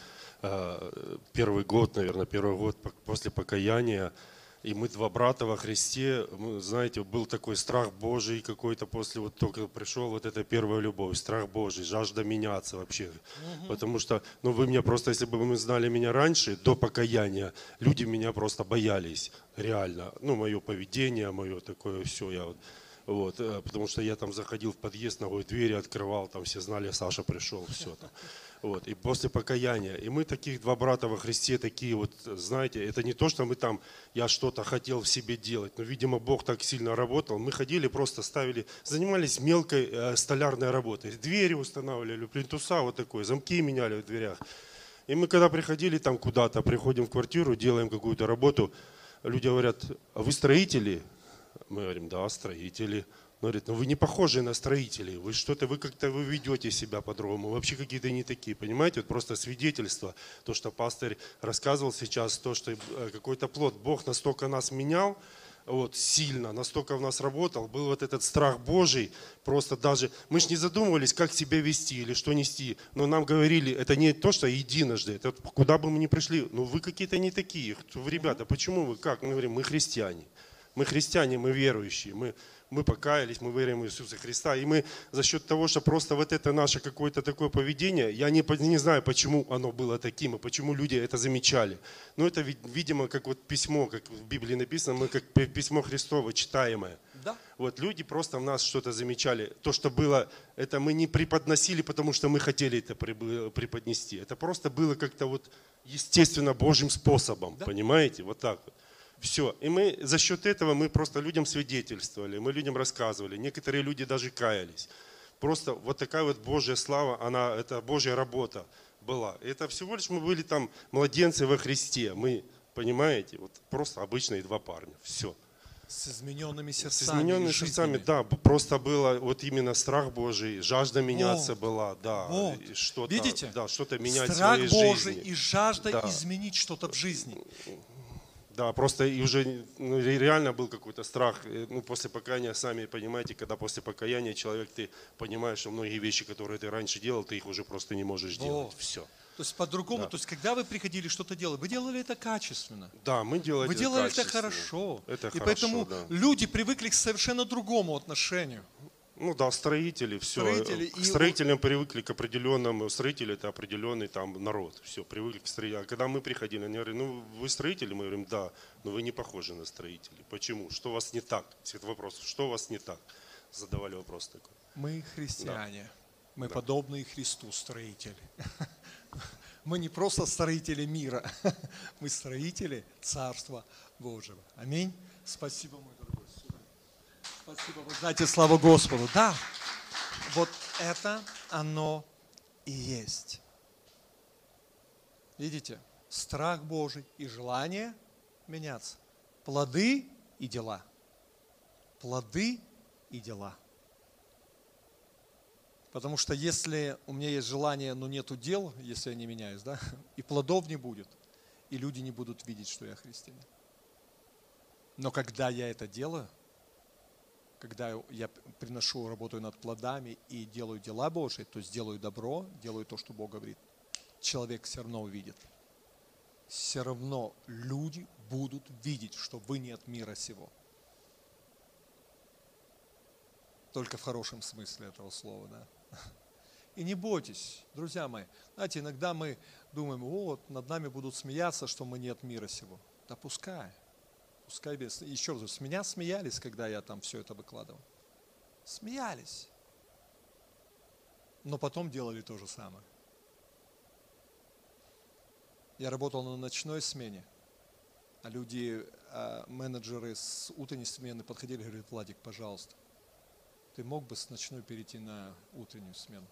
э, первый год, наверное, первый год после покаяния, и мы два брата во Христе, знаете, был такой страх Божий какой-то после, вот только пришел вот эта первая любовь, страх Божий, жажда меняться вообще. Угу. Потому что, ну вы меня просто, если бы вы знали меня раньше, до покаяния, люди меня просто боялись, реально. Ну, мое поведение, мое такое все, я вот вот, э, потому что я там заходил в подъезд, ногой двери открывал, там все знали, Саша пришел, все там. Вот, и после покаяния. И мы таких два брата во Христе, такие вот, знаете, это не то, что мы там, я что-то хотел в себе делать, но, видимо, Бог так сильно работал. Мы ходили, просто ставили, занимались мелкой э, столярной работой. Двери устанавливали, плинтуса вот такой, замки меняли в дверях. И мы когда приходили там куда-то, приходим в квартиру, делаем какую-то работу, люди говорят, а вы строители? Мы говорим, да, строители. Он говорит, ну вы не похожи на строителей, вы что-то, вы как-то вы ведете себя по-другому, вообще какие-то не такие, понимаете? Вот просто свидетельство, то, что пастор рассказывал сейчас, то, что э, какой-то плод, Бог настолько нас менял, вот, сильно, настолько в нас работал, был вот этот страх Божий, просто даже, мы же не задумывались, как себя вести или что нести, но нам говорили, это не то, что единожды, это куда бы мы ни пришли, ну вы какие-то не такие, ребята, почему вы, как? Мы говорим, мы христиане. Мы христиане, мы верующие, мы, мы покаялись, мы верим в Иисуса Христа. И мы за счет того, что просто вот это наше какое-то такое поведение, я не, не знаю, почему оно было таким, и почему люди это замечали. Но это, видимо, как вот письмо, как в Библии написано, мы как письмо Христово читаемое. Да. Вот люди просто в нас что-то замечали. То, что было, это мы не преподносили, потому что мы хотели это преподнести. Это просто было как-то вот естественно Божьим способом, да. понимаете? Вот так вот. Все. И мы за счет этого мы просто людям свидетельствовали, мы людям рассказывали. Некоторые люди даже каялись. Просто вот такая вот Божья слава, она, это Божья работа была. Это всего лишь мы были там младенцы во Христе. Мы, понимаете, вот просто обычные два парня. Все. С измененными сердцами. С измененными сердцами, да. Просто было вот именно страх Божий, жажда меняться вот, была, да. Вот. Что-то, Видите? Да, что-то менять страх в своей Божий жизни. и жажда да. изменить что-то в жизни. Да, просто и уже ну, реально был какой-то страх. Ну, после покаяния, сами понимаете, когда после покаяния человек, ты понимаешь, что многие вещи, которые ты раньше делал, ты их уже просто не можешь вот. делать. Все. То есть по-другому, да. то есть когда вы приходили что-то делать, вы делали это качественно. Да, мы делали Вы делали это хорошо. Это и хорошо, поэтому да. люди привыкли к совершенно другому отношению. Ну да, строители, все. Строители к строителям и... привыкли к определенному, строители это определенный там народ, все, привыкли к строителям. А когда мы приходили, они говорили, ну вы строители? Мы говорим, да, но вы не похожи на строителей. Почему? Что у вас не так? Все вопрос, что у вас не так? Задавали вопрос такой. Мы христиане, да. мы да. подобные Христу строители. Мы не просто строители мира, мы строители Царства Божьего. Аминь. Спасибо, мой Спасибо, вы знаете, слава Господу. Да, вот это оно и есть. Видите, страх Божий и желание меняться. Плоды и дела. Плоды и дела. Потому что если у меня есть желание, но нету дел, если я не меняюсь, да, и плодов не будет, и люди не будут видеть, что я христианин. Но когда я это делаю, когда я приношу, работаю над плодами и делаю дела Божьи, то есть делаю добро, делаю то, что Бог говорит, человек все равно увидит. Все равно люди будут видеть, что вы не от мира сего. Только в хорошем смысле этого слова, да. И не бойтесь, друзья мои. Знаете, иногда мы думаем, вот, над нами будут смеяться, что мы не от мира сего. Да пускай пускай без... Еще раз, с меня смеялись, когда я там все это выкладывал. Смеялись. Но потом делали то же самое. Я работал на ночной смене, а люди, а, менеджеры с утренней смены подходили и говорят, Владик, пожалуйста, ты мог бы с ночной перейти на утреннюю смену?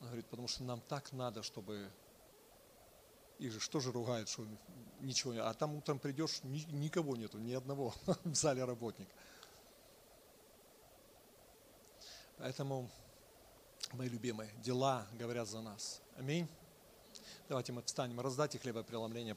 Он говорит, потому что нам так надо, чтобы... Их же что же ругают, что ничего не... А там утром придешь, ни- никого нету, ни одного в зале работник. Поэтому, мои любимые, дела говорят за нас. Аминь. Давайте мы встанем, раздайте хлебопреломление.